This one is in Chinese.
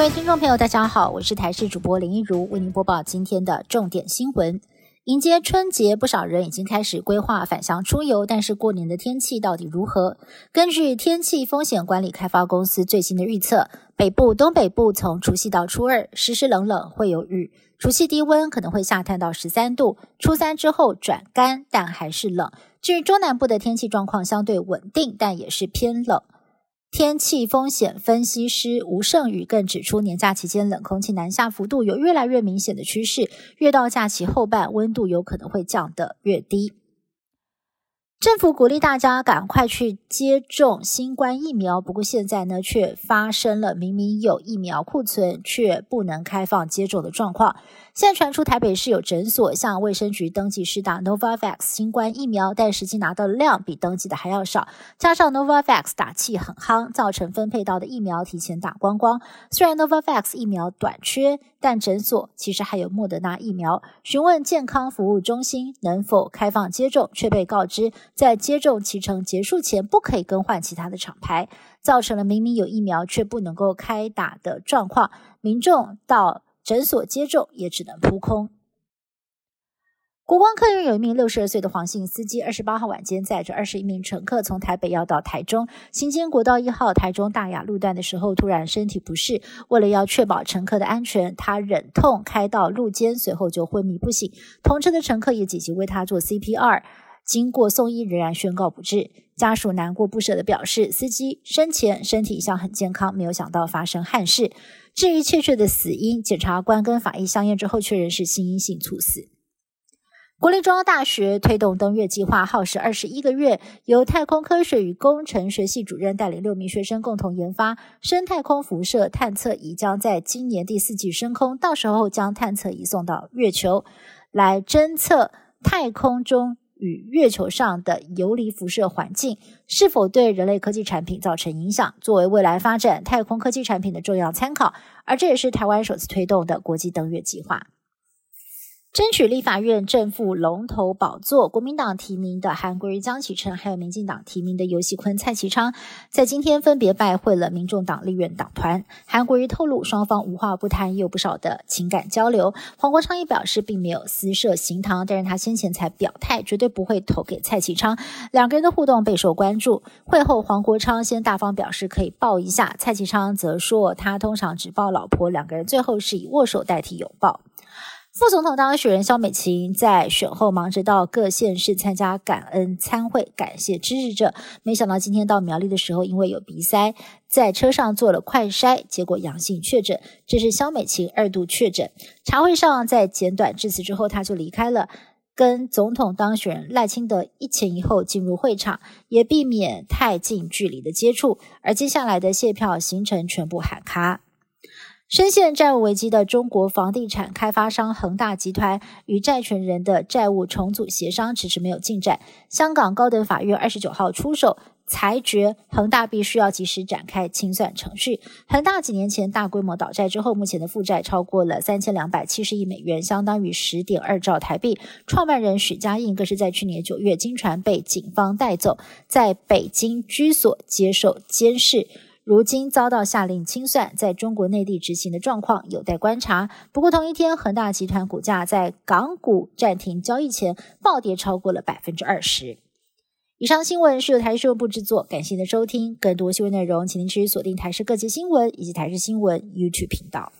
各位听众朋友，大家好，我是台视主播林一如，为您播报今天的重点新闻。迎接春节，不少人已经开始规划返乡出游，但是过年的天气到底如何？根据天气风险管理开发公司最新的预测，北部、东北部从除夕到初二，湿湿冷冷，会有雨；除夕低温可能会下探到十三度，初三之后转干，但还是冷。至于中南部的天气状况相对稳定，但也是偏冷。天气风险分析师吴胜宇更指出，年假期间冷空气南下幅度有越来越明显的趋势，越到假期后半，温度有可能会降得越低。政府鼓励大家赶快去接种新冠疫苗，不过现在呢，却发生了明明有疫苗库存却不能开放接种的状况。现在传出台北市有诊所向卫生局登记施打 Novavax 新冠疫苗，但实际拿到的量比登记的还要少。加上 Novavax 打气很夯，造成分配到的疫苗提前打光光。虽然 Novavax 疫苗短缺，但诊所其实还有莫德纳疫苗。询问健康服务中心能否开放接种，却被告知。在接种期程结束前，不可以更换其他的厂牌，造成了明明有疫苗却不能够开打的状况。民众到诊所接种也只能扑空。国光客运有一名六十二岁的黄姓司机，二十八号晚间载着二十一名乘客从台北要到台中，行经国道一号台中大雅路段的时候，突然身体不适，为了要确保乘客的安全，他忍痛开到路肩，随后就昏迷不醒。同车的乘客也紧急为他做 CPR。经过送医，仍然宣告不治。家属难过不舍的表示，司机生前身体一向很健康，没有想到发生憾事。至于确切的死因，检察官跟法医相验之后，确认是心因性猝死。国立中央大学推动登月计划耗时二十一个月，由太空科学与工程学系主任带领六名学生共同研发深太空辐射探测仪，将在今年第四季升空，到时候将探测仪送到月球，来侦测太空中。与月球上的游离辐射环境是否对人类科技产品造成影响，作为未来发展太空科技产品的重要参考。而这也是台湾首次推动的国际登月计划。争取立法院正副龙头宝座，国民党提名的韩国瑜、江启臣，还有民进党提名的游锡坤、蔡其昌，在今天分别拜会了民众党立院党团。韩国瑜透露，双方无话不谈，也有不少的情感交流。黄国昌也表示，并没有私设行堂，但是他先前才表态，绝对不会投给蔡其昌。两个人的互动备受关注。会后，黄国昌先大方表示可以抱一下，蔡其昌则说他通常只抱老婆。两个人最后是以握手代替拥抱。副总统当选人萧美琴在选后忙着到各县市参加感恩参会，感谢支持者。没想到今天到苗栗的时候，因为有鼻塞，在车上做了快筛，结果阳性确诊。这是萧美琴二度确诊。茶会上在简短致辞之后，他就离开了，跟总统当选人赖清德一前一后进入会场，也避免太近距离的接触。而接下来的谢票行程全部喊卡。深陷债务危机的中国房地产开发商恒大集团与债权人的债务重组协商迟迟没有进展。香港高等法院二十九号出手裁决，恒大必须要及时展开清算程序。恒大几年前大规模倒债之后，目前的负债超过了三千两百七十亿美元，相当于十点二兆台币。创办人许家印更是在去年九月经传被警方带走，在北京居所接受监视。如今遭到下令清算，在中国内地执行的状况有待观察。不过同一天，恒大集团股价在港股暂停交易前暴跌超过了百分之二十。以上新闻是由台视新闻部制作，感谢您的收听。更多新闻内容，请您持续锁定台视各界新闻以及台视新闻 YouTube 频道。